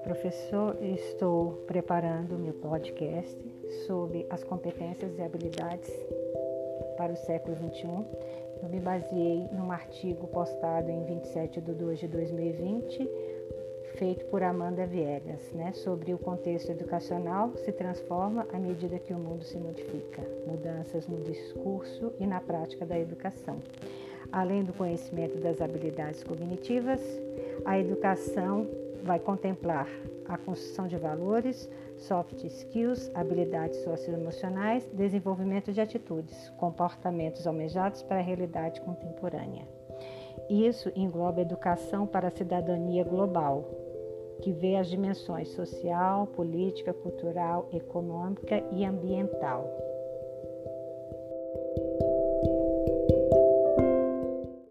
professor. Estou preparando meu podcast sobre as competências e habilidades para o século XXI. Eu me baseei num artigo postado em 27 de 2 de 2020, feito por Amanda Viegas, né, sobre o contexto educacional se transforma à medida que o mundo se modifica, mudanças no discurso e na prática da educação. Além do conhecimento das habilidades cognitivas, a educação vai contemplar a construção de valores, soft skills, habilidades socioemocionais, desenvolvimento de atitudes, comportamentos almejados para a realidade contemporânea. Isso engloba educação para a cidadania global, que vê as dimensões social, política, cultural, econômica e ambiental.